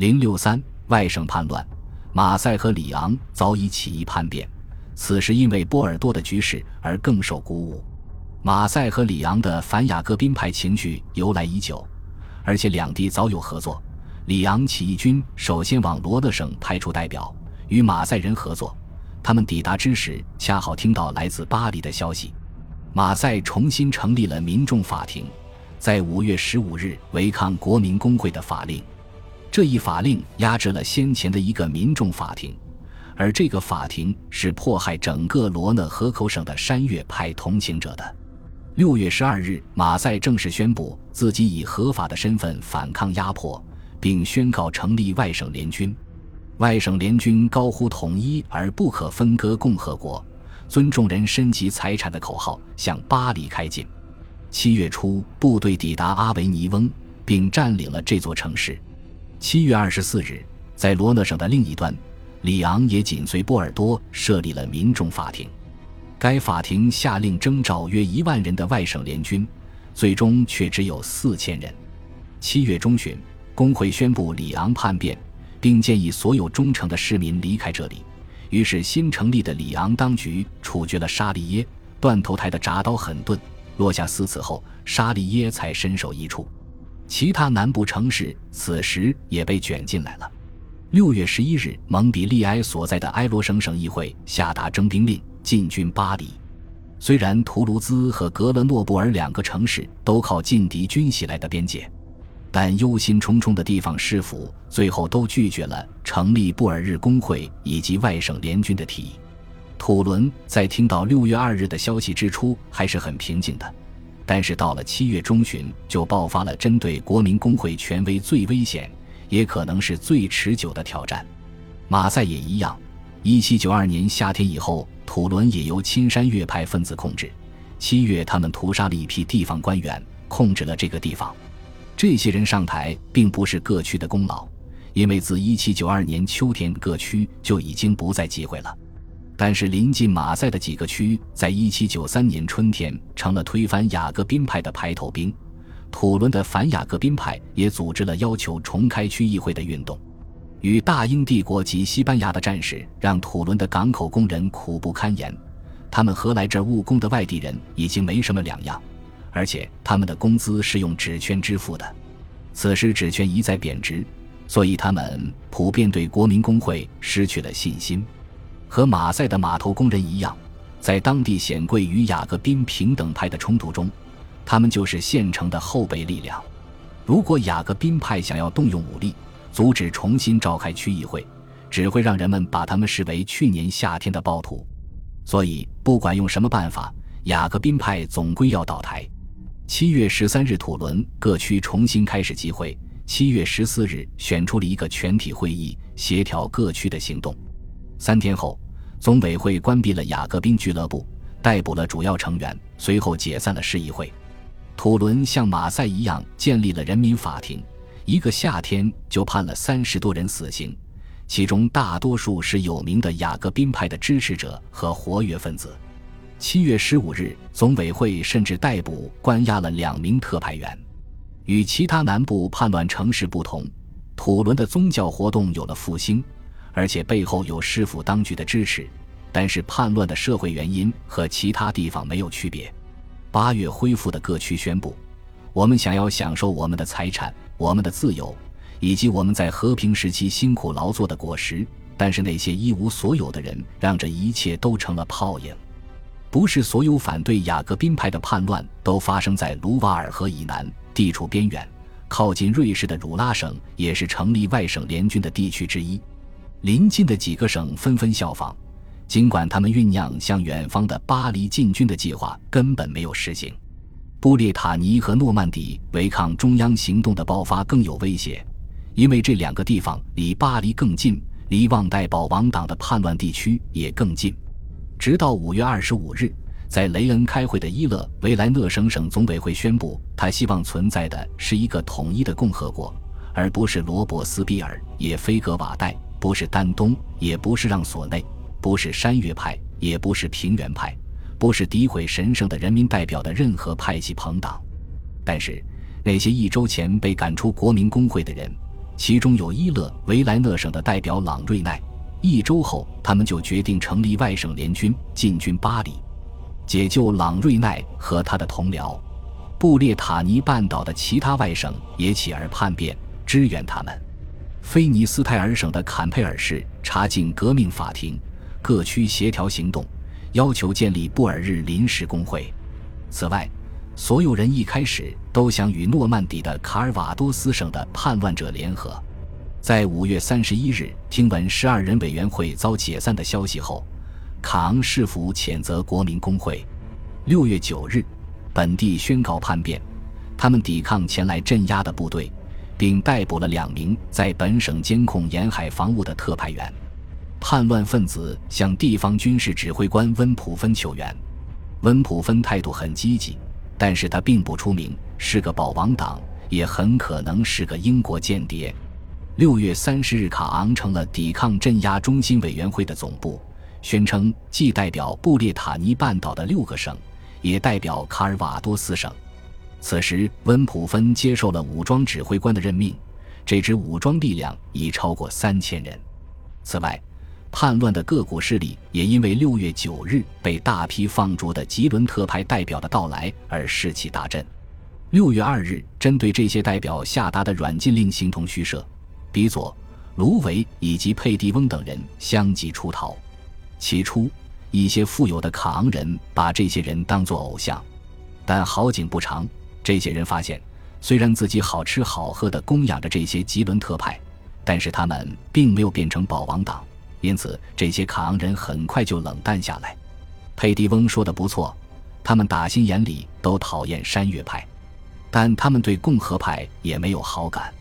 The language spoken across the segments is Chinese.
零六三外省叛乱，马赛和里昂早已起义叛变，此时因为波尔多的局势而更受鼓舞。马赛和里昂的反雅各宾派情绪由来已久，而且两地早有合作。里昂起义军首先往罗讷省派出代表，与马赛人合作。他们抵达之时，恰好听到来自巴黎的消息：马赛重新成立了民众法庭，在五月十五日违抗国民工会的法令。这一法令压制了先前的一个民众法庭，而这个法庭是迫害整个罗讷河口省的山岳派同情者的。六月十二日，马赛正式宣布自己以合法的身份反抗压迫，并宣告成立外省联军。外省联军高呼“统一而不可分割共和国，尊重人身及财产”的口号，向巴黎开进。七月初，部队抵达阿维尼翁，并占领了这座城市。七月二十四日，在罗讷省的另一端，里昂也紧随波尔多设立了民众法庭。该法庭下令征召约一万人的外省联军，最终却只有四千人。七月中旬，工会宣布里昂叛变，并建议所有忠诚的市民离开这里。于是，新成立的里昂当局处决了沙利耶。断头台的铡刀狠钝，落下四次后，沙利耶才身首异处。其他南部城市此时也被卷进来了。六月十一日，蒙彼利埃所在的埃罗省省议会下达征兵令，进军巴黎。虽然图卢兹和格勒诺布尔两个城市都靠近敌军袭来的边界，但忧心忡忡的地方市府最后都拒绝了成立布尔日工会以及外省联军的提议。土伦在听到六月二日的消息之初还是很平静的。但是到了七月中旬，就爆发了针对国民工会权威最危险，也可能是最持久的挑战。马赛也一样。一七九二年夏天以后，土伦也由亲山岳派分子控制。七月，他们屠杀了一批地方官员，控制了这个地方。这些人上台，并不是各区的功劳，因为自一七九二年秋天，各区就已经不再机会了。但是临近马赛的几个区，在一七九三年春天成了推翻雅各宾派的排头兵。土伦的反雅各宾派也组织了要求重开区议会的运动。与大英帝国及西班牙的战事让土伦的港口工人苦不堪言，他们和来这务工的外地人已经没什么两样，而且他们的工资是用纸券支付的。此时纸券一再贬值，所以他们普遍对国民工会失去了信心。和马赛的码头工人一样，在当地显贵与雅各宾平等派的冲突中，他们就是现成的后备力量。如果雅各宾派想要动用武力阻止重新召开区议会，只会让人们把他们视为去年夏天的暴徒。所以，不管用什么办法，雅各宾派总归要倒台。七月十三日，土伦各区重新开始集会。七月十四日，选出了一个全体会议，协调各区的行动。三天后，总委会关闭了雅各宾俱乐部，逮捕了主要成员，随后解散了市议会。土伦像马赛一样建立了人民法庭，一个夏天就判了三十多人死刑，其中大多数是有名的雅各宾派的支持者和活跃分子。七月十五日，总委会甚至逮捕关押了两名特派员。与其他南部叛乱城市不同，土伦的宗教活动有了复兴。而且背后有师傅当局的支持，但是叛乱的社会原因和其他地方没有区别。八月恢复的各区宣布：我们想要享受我们的财产、我们的自由，以及我们在和平时期辛苦劳作的果实。但是那些一无所有的人，让这一切都成了泡影。不是所有反对雅各宾派的叛乱都发生在卢瓦尔河以南地处边远、靠近瑞士的汝拉省，也是成立外省联军的地区之一。邻近的几个省纷纷效仿，尽管他们酝酿向远方的巴黎进军的计划根本没有实行。布列塔尼和诺曼底违抗中央行动的爆发更有威胁，因为这两个地方离巴黎更近，离旺代保王党的叛乱地区也更近。直到五月二十五日，在雷恩开会的伊勒维莱讷省省总委会宣布，他希望存在的是一个统一的共和国，而不是罗伯斯庇尔，也非格瓦代。不是丹东，也不是让索内，不是山岳派，也不是平原派，不是诋毁神圣的人民代表的任何派系朋党。但是，那些一周前被赶出国民工会的人，其中有伊勒维莱讷省的代表朗瑞奈。一周后，他们就决定成立外省联军，进军巴黎，解救朗瑞奈和他的同僚。布列塔尼半岛的其他外省也起而叛变，支援他们。菲尼斯泰尔省的坎佩尔市查禁革命法庭，各区协调行动，要求建立布尔日临时工会。此外，所有人一开始都想与诺曼底的卡尔瓦多斯省的叛乱者联合。在五月三十一日听闻十二人委员会遭解散的消息后，卡昂市府谴责国民工会。六月九日，本地宣告叛变，他们抵抗前来镇压的部队，并逮捕了两名在本省监控沿海防务的特派员。叛乱分子向地方军事指挥官温普芬求援，温普芬态度很积极，但是他并不出名，是个保王党，也很可能是个英国间谍。六月三十日，卡昂成了抵抗镇压中心委员会的总部，宣称既代表布列塔尼半岛的六个省，也代表卡尔瓦多斯省。此时，温普芬接受了武装指挥官的任命，这支武装力量已超过三千人。此外，叛乱的各股势力也因为六月九日被大批放逐的吉伦特派代表的到来而士气大振。六月二日，针对这些代表下达的软禁令形同虚设。比佐、卢维以及佩蒂翁等人相继出逃。起初，一些富有的卡昂人把这些人当作偶像，但好景不长，这些人发现，虽然自己好吃好喝的供养着这些吉伦特派，但是他们并没有变成保王党，因此这些卡昂人很快就冷淡下来。佩蒂翁说的不错，他们打心眼里都讨厌山岳派，但他们对共和派也没有好感。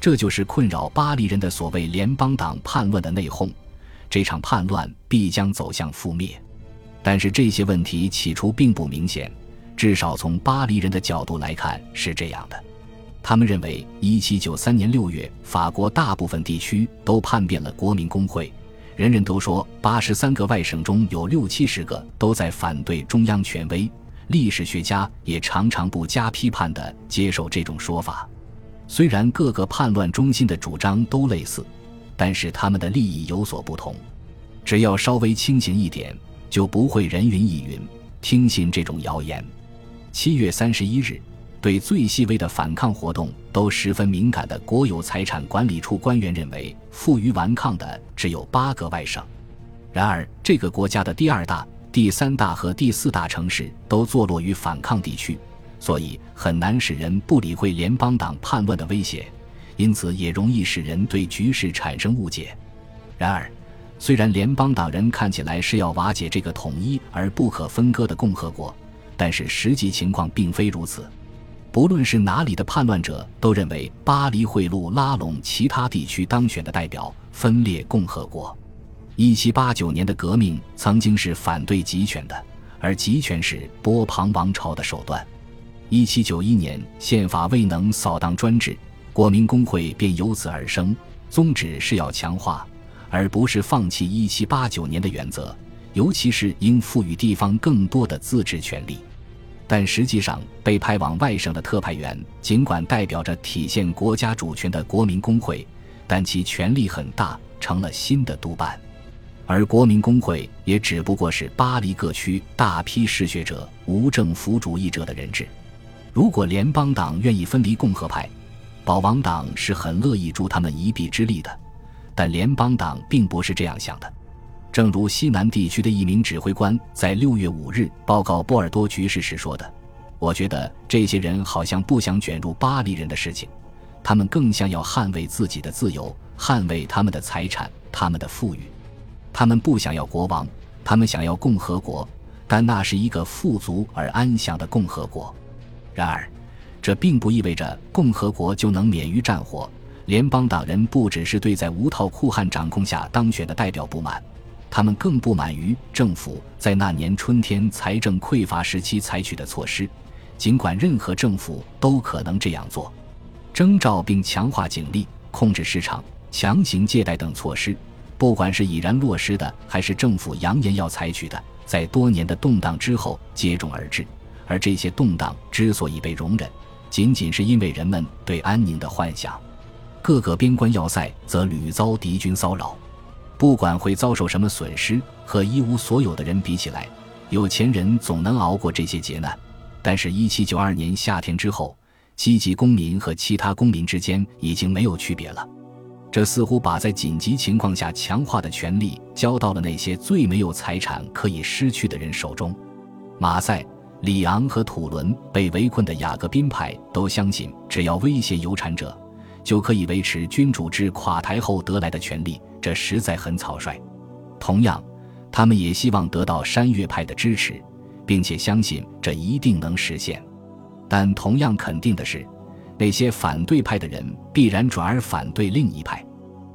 这就是困扰巴黎人的所谓联邦党叛乱的内讧，这场叛乱必将走向覆灭。但是这些问题起初并不明显，至少从巴黎人的角度来看是这样的。他们认为，1793年6月，法国大部分地区都叛变了国民工会，人人都说83个外省中有六七十个都在反对中央权威。历史学家也常常不加批判地接受这种说法。虽然各个叛乱中心的主张都类似，但是他们的利益有所不同。只要稍微清醒一点，就不会人云亦云，听信这种谣言。七月三十一日，对最细微的反抗活动都十分敏感的国有财产管理处官员认为，负隅顽抗的只有八个外省。然而，这个国家的第二大、第三大和第四大城市都坐落于反抗地区。所以很难使人不理会联邦党叛乱的威胁，因此也容易使人对局势产生误解。然而，虽然联邦党人看起来是要瓦解这个统一而不可分割的共和国，但是实际情况并非如此。不论是哪里的叛乱者，都认为巴黎贿赂拉拢其他地区当选的代表，分裂共和国。一七八九年的革命曾经是反对集权的，而集权是波旁王朝的手段。一七九一年，宪法未能扫荡专制，国民工会便由此而生，宗旨是要强化，而不是放弃一七八九年的原则，尤其是应赋予地方更多的自治权利。但实际上，被派往外省的特派员，尽管代表着体现国家主权的国民工会，但其权力很大，成了新的督办，而国民工会也只不过是巴黎各区大批嗜血者、无政府主义者的人质。如果联邦党愿意分离共和派，保王党是很乐意助他们一臂之力的。但联邦党并不是这样想的。正如西南地区的一名指挥官在六月五日报告波尔多局势时说的：“我觉得这些人好像不想卷入巴黎人的事情，他们更像要捍卫自己的自由，捍卫他们的财产、他们的富裕。他们不想要国王，他们想要共和国，但那是一个富足而安详的共和国。”然而，这并不意味着共和国就能免于战火。联邦党人不只是对在无套酷汉掌控下当选的代表不满，他们更不满于政府在那年春天财政匮乏时期采取的措施。尽管任何政府都可能这样做，征召并强化警力、控制市场、强行借贷等措施，不管是已然落实的，还是政府扬言要采取的，在多年的动荡之后接踵而至。而这些动荡之所以被容忍，仅仅是因为人们对安宁的幻想。各个边关要塞则屡遭敌军骚扰。不管会遭受什么损失，和一无所有的人比起来，有钱人总能熬过这些劫难。但是，一七九二年夏天之后，积极公民和其他公民之间已经没有区别了。这似乎把在紧急情况下强化的权力交到了那些最没有财产可以失去的人手中。马赛、里昂和土伦被围困的雅各宾派都相信，只要威胁有产者，就可以维持君主制垮台后得来的权利。这实在很草率。同样，他们也希望得到山岳派的支持，并且相信这一定能实现。但同样肯定的是。那些反对派的人必然转而反对另一派，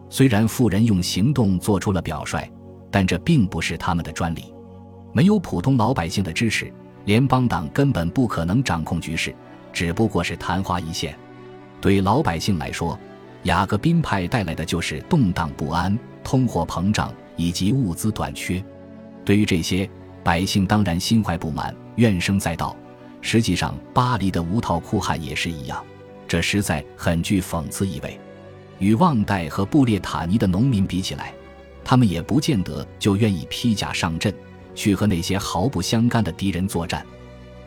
虽然富人用行动做出了表率，但这并不是他们的专利。没有普通老百姓的支持，联邦党根本不可能掌控局势，只不过是昙花一现。对老百姓来说，雅各宾派带来的就是动荡不安、通货膨胀以及物资短缺。对于这些，百姓当然心怀不满，怨声载道。实际上，巴黎的无套裤汉也是一样。这实在很具讽刺意味。与旺代和布列塔尼的农民比起来，他们也不见得就愿意披甲上阵，去和那些毫不相干的敌人作战。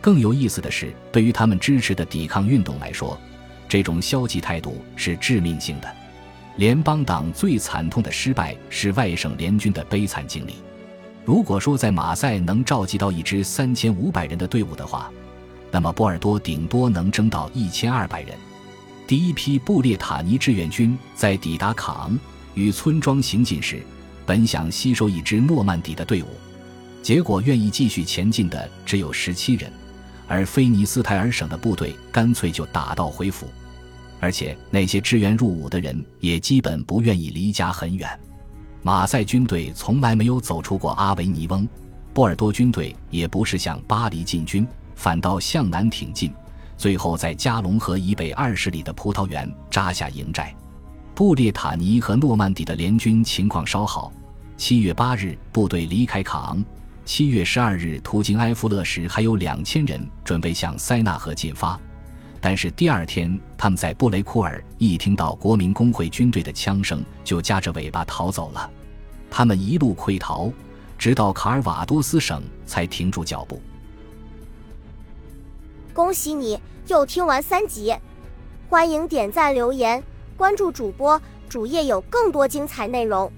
更有意思的是，对于他们支持的抵抗运动来说，这种消极态度是致命性的。联邦党最惨痛的失败是外省联军的悲惨经历。如果说在马赛能召集到一支三千五百人的队伍的话，那么波尔多顶多能征到一千二百人。第一批布列塔尼志愿军在抵达卡昂与村庄行进时，本想吸收一支诺曼底的队伍，结果愿意继续前进的只有十七人，而菲尼斯泰尔省的部队干脆就打道回府，而且那些支援入伍的人也基本不愿意离家很远。马赛军队从来没有走出过阿维尼翁，波尔多军队也不是向巴黎进军，反倒向南挺进。最后，在加龙河以北二十里的葡萄园扎下营寨。布列塔尼和诺曼底的联军情况稍好。七月八日，部队离开卡昂；七月十二日，途经埃夫勒时，还有两千人准备向塞纳河进发。但是第二天，他们在布雷库尔一听到国民工会军队的枪声，就夹着尾巴逃走了。他们一路溃逃，直到卡尔瓦多斯省才停住脚步。恭喜你又听完三集，欢迎点赞、留言、关注主播，主页有更多精彩内容。